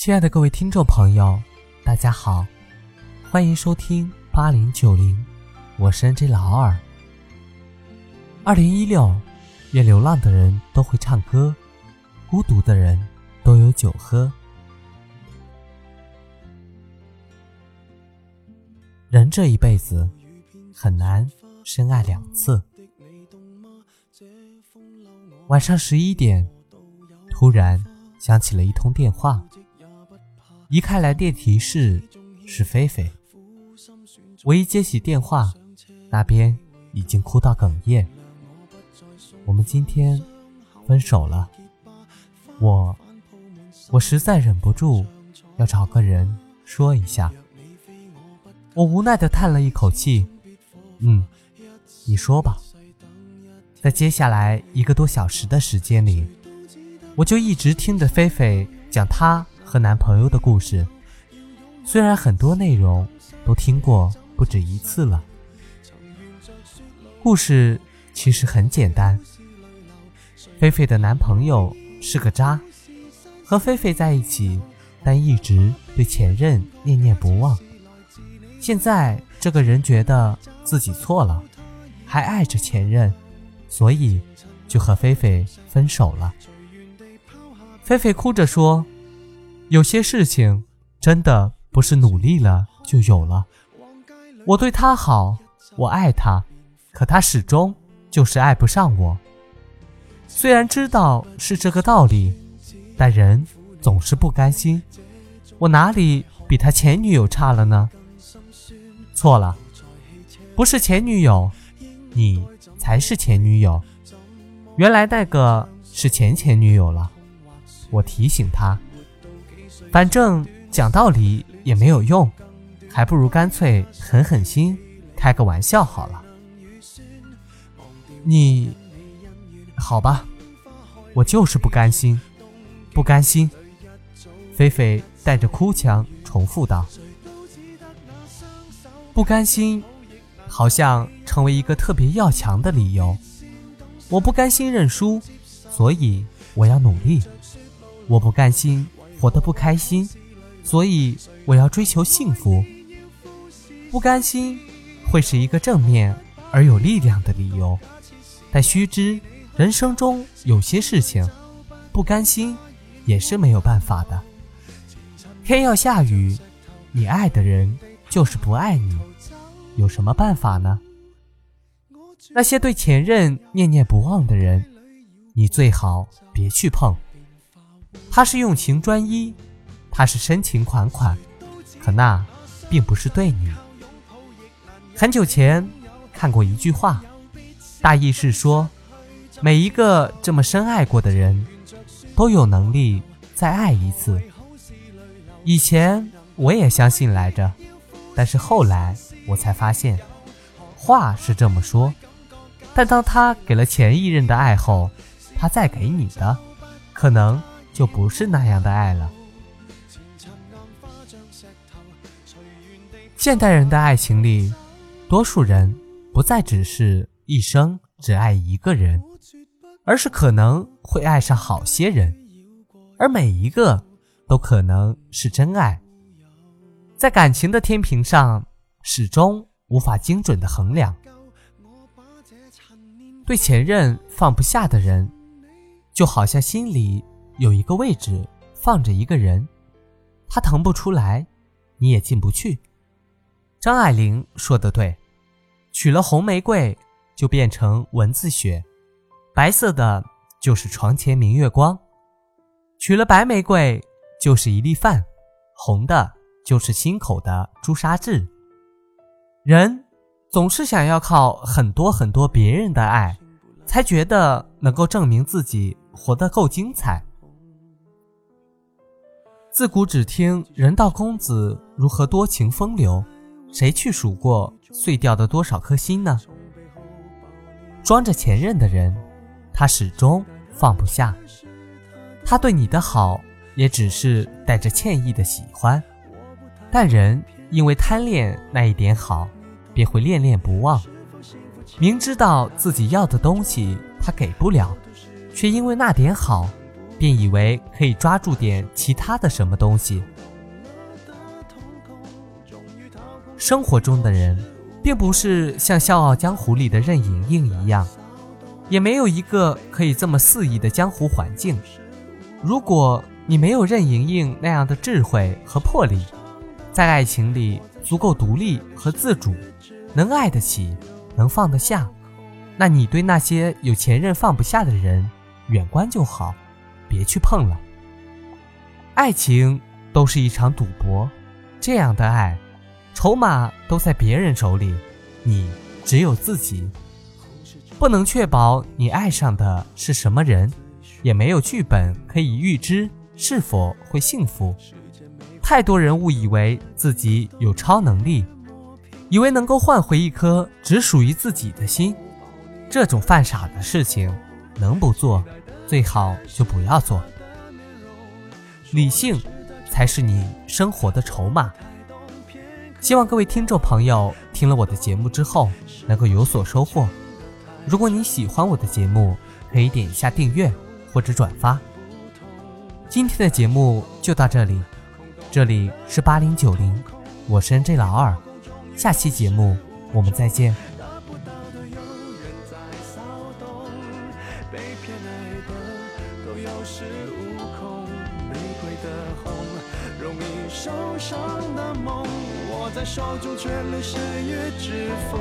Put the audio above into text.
亲爱的各位听众朋友，大家好，欢迎收听八零九零，我是 NJ 老二。二零一六，愿流浪的人都会唱歌，孤独的人都有酒喝。人这一辈子很难深爱两次。晚上十一点，突然响起了一通电话。一看来电提示是菲菲，我一接起电话，那边已经哭到哽咽。我们今天分手了，我我实在忍不住要找个人说一下。我无奈的叹了一口气，嗯，你说吧。在接下来一个多小时的时间里，我就一直听着菲菲讲她。和男朋友的故事，虽然很多内容都听过不止一次了。故事其实很简单，菲菲的男朋友是个渣，和菲菲在一起，但一直对前任念念不忘。现在这个人觉得自己错了，还爱着前任，所以就和菲菲分手了。菲菲哭着说。有些事情真的不是努力了就有了。我对他好，我爱他，可他始终就是爱不上我。虽然知道是这个道理，但人总是不甘心。我哪里比他前女友差了呢？错了，不是前女友，你才是前女友。原来那个是前前女友了。我提醒他。反正讲道理也没有用，还不如干脆狠狠心，开个玩笑好了。你，好吧，我就是不甘心，不甘心。菲菲带着哭腔重复道：“不甘心，好像成为一个特别要强的理由。我不甘心认输，所以我要努力。我不甘心。”活得不开心，所以我要追求幸福。不甘心会是一个正面而有力量的理由，但须知人生中有些事情，不甘心也是没有办法的。天要下雨，你爱的人就是不爱你，有什么办法呢？那些对前任念念不忘的人，你最好别去碰。他是用情专一，他是深情款款，可那并不是对你。很久前看过一句话，大意是说，每一个这么深爱过的人，都有能力再爱一次。以前我也相信来着，但是后来我才发现，话是这么说，但当他给了前一任的爱后，他再给你的，可能。就不是那样的爱了。现代人的爱情里，多数人不再只是一生只爱一个人，而是可能会爱上好些人，而每一个都可能是真爱。在感情的天平上，始终无法精准的衡量。对前任放不下的人，就好像心里。有一个位置放着一个人，他腾不出来，你也进不去。张爱玲说的对，娶了红玫瑰就变成蚊子血，白色的就是床前明月光；娶了白玫瑰就是一粒饭，红的就是心口的朱砂痣。人总是想要靠很多很多别人的爱，才觉得能够证明自己活得够精彩。自古只听人道公子如何多情风流，谁去数过碎掉的多少颗心呢？装着前任的人，他始终放不下。他对你的好，也只是带着歉意的喜欢。但人因为贪恋那一点好，便会恋恋不忘。明知道自己要的东西他给不了，却因为那点好，便以为可以抓住点其他的什么东西。生活中的人，并不是像《笑傲江湖》里的任盈盈一样，也没有一个可以这么肆意的江湖环境。如果你没有任盈盈那样的智慧和魄力，在爱情里足够独立和自主，能爱得起，能放得下，那你对那些有前任放不下的人，远观就好，别去碰了。爱情都是一场赌博，这样的爱。筹码都在别人手里，你只有自己。不能确保你爱上的是什么人，也没有剧本可以预知是否会幸福。太多人误以为自己有超能力，以为能够换回一颗只属于自己的心。这种犯傻的事情，能不做，最好就不要做。理性，才是你生活的筹码。希望各位听众朋友听了我的节目之后能够有所收获。如果你喜欢我的节目，可以点一下订阅或者转发。今天的节目就到这里，这里是八零九零，我是 N J 老二，下期节目我们再见。被偏爱的都有恃无恐玫瑰的红容易受伤的梦握在手中却流失于指缝